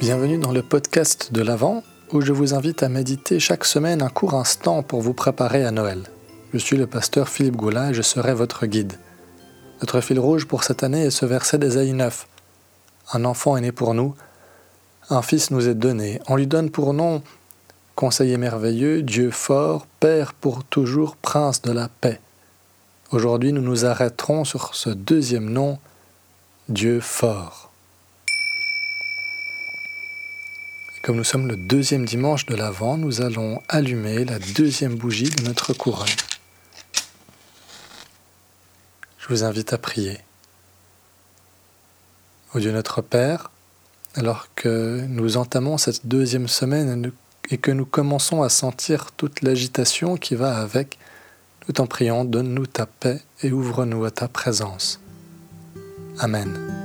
Bienvenue dans le podcast de l'Avent où je vous invite à méditer chaque semaine un court instant pour vous préparer à Noël. Je suis le pasteur Philippe Goulin et je serai votre guide. Notre fil rouge pour cette année est ce verset d'Ésaïe 9. Un enfant est né pour nous, un fils nous est donné. On lui donne pour nom Conseiller merveilleux, Dieu fort, Père pour toujours, Prince de la paix. Aujourd'hui, nous nous arrêterons sur ce deuxième nom, Dieu fort. Comme nous sommes le deuxième dimanche de l'Avent, nous allons allumer la deuxième bougie de notre couronne. Je vous invite à prier. Au Dieu notre Père, alors que nous entamons cette deuxième semaine et que nous commençons à sentir toute l'agitation qui va avec, nous t'en prions, donne-nous ta paix et ouvre-nous à ta présence. Amen.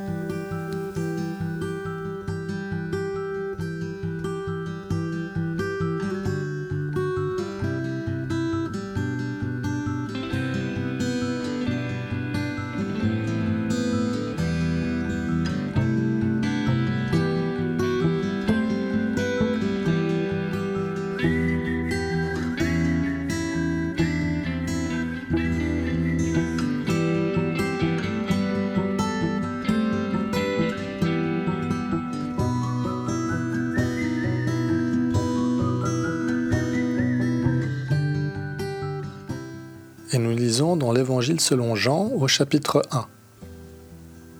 Et nous lisons dans l'Évangile selon Jean au chapitre 1.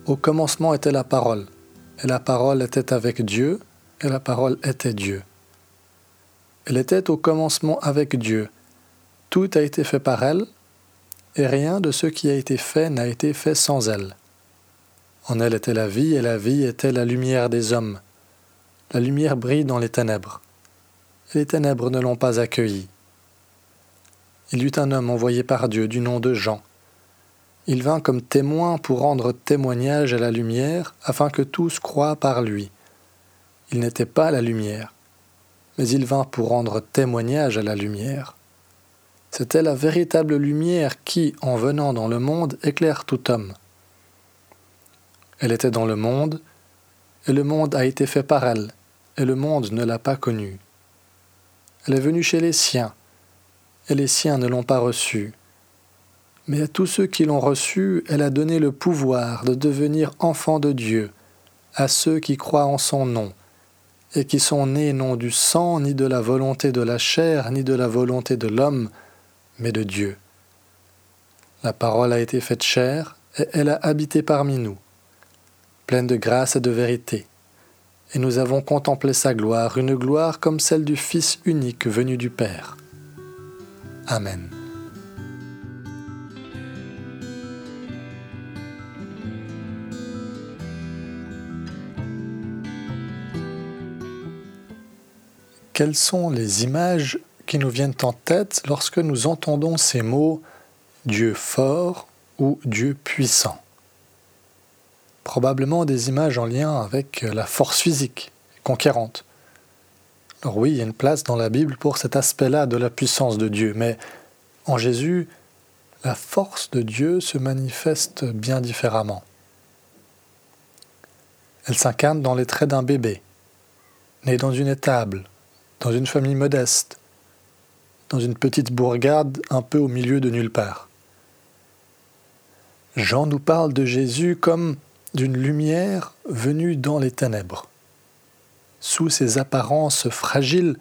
Au commencement était la parole, et la parole était avec Dieu, et la parole était Dieu. Elle était au commencement avec Dieu. Tout a été fait par elle, et rien de ce qui a été fait n'a été fait sans elle. En elle était la vie, et la vie était la lumière des hommes. La lumière brille dans les ténèbres, les ténèbres ne l'ont pas accueillie il y eut un homme envoyé par Dieu du nom de Jean. Il vint comme témoin pour rendre témoignage à la lumière, afin que tous croient par lui. Il n'était pas la lumière, mais il vint pour rendre témoignage à la lumière. C'était la véritable lumière qui, en venant dans le monde, éclaire tout homme. Elle était dans le monde, et le monde a été fait par elle, et le monde ne l'a pas connue. Elle est venue chez les siens, et les siens ne l'ont pas reçue. Mais à tous ceux qui l'ont reçue, elle a donné le pouvoir de devenir enfants de Dieu, à ceux qui croient en son nom, et qui sont nés non du sang, ni de la volonté de la chair, ni de la volonté de l'homme, mais de Dieu. La parole a été faite chair, et elle a habité parmi nous, pleine de grâce et de vérité. Et nous avons contemplé sa gloire, une gloire comme celle du Fils unique venu du Père. Amen. Quelles sont les images qui nous viennent en tête lorsque nous entendons ces mots Dieu fort ou Dieu puissant Probablement des images en lien avec la force physique, conquérante, alors oui, il y a une place dans la Bible pour cet aspect-là de la puissance de Dieu, mais en Jésus, la force de Dieu se manifeste bien différemment. Elle s'incarne dans les traits d'un bébé, né dans une étable, dans une famille modeste, dans une petite bourgade un peu au milieu de nulle part. Jean nous parle de Jésus comme d'une lumière venue dans les ténèbres sous ses apparences fragiles,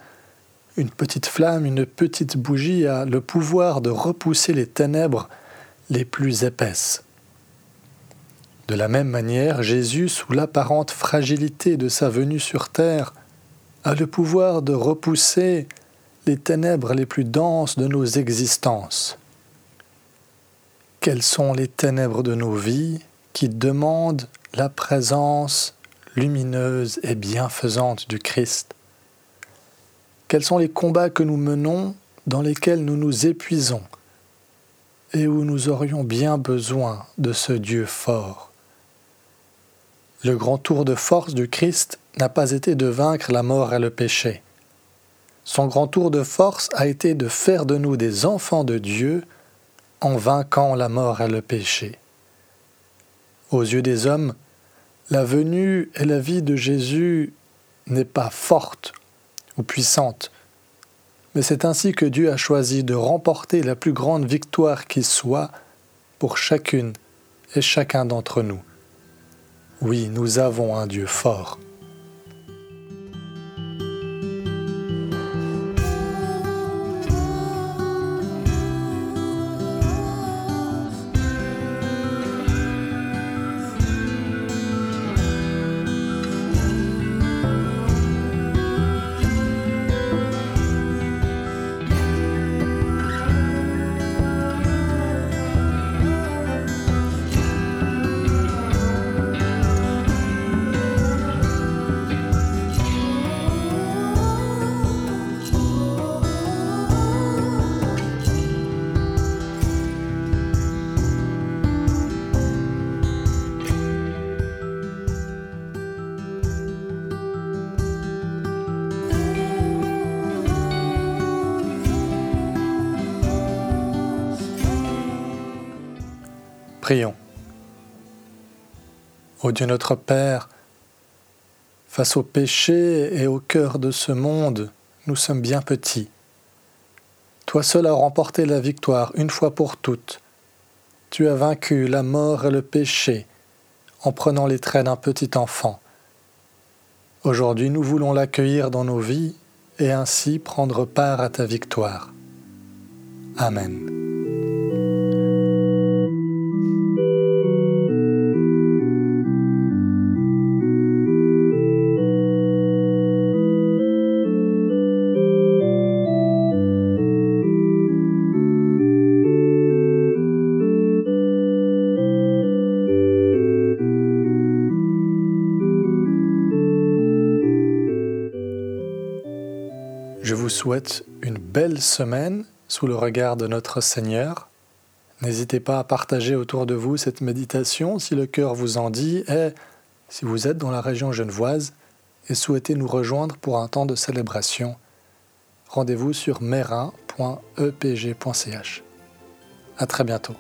une petite flamme, une petite bougie a le pouvoir de repousser les ténèbres les plus épaisses. De la même manière, Jésus, sous l'apparente fragilité de sa venue sur terre, a le pouvoir de repousser les ténèbres les plus denses de nos existences. Quelles sont les ténèbres de nos vies qui demandent la présence lumineuse et bienfaisante du Christ Quels sont les combats que nous menons dans lesquels nous nous épuisons et où nous aurions bien besoin de ce Dieu fort? Le grand tour de force du Christ n'a pas été de vaincre la mort et le péché. Son grand tour de force a été de faire de nous des enfants de Dieu en vainquant la mort et le péché. Aux yeux des hommes, la venue et la vie de Jésus n'est pas forte ou puissante, mais c'est ainsi que Dieu a choisi de remporter la plus grande victoire qui soit pour chacune et chacun d'entre nous. Oui, nous avons un Dieu fort. Prions. Ô Dieu notre Père, face au péché et au cœur de ce monde, nous sommes bien petits. Toi seul as remporté la victoire une fois pour toutes. Tu as vaincu la mort et le péché en prenant les traits d'un petit enfant. Aujourd'hui nous voulons l'accueillir dans nos vies et ainsi prendre part à ta victoire. Amen. Souhaite une belle semaine sous le regard de notre Seigneur. N'hésitez pas à partager autour de vous cette méditation si le cœur vous en dit et si vous êtes dans la région genevoise et souhaitez nous rejoindre pour un temps de célébration. Rendez-vous sur merin.epg.ch. À très bientôt.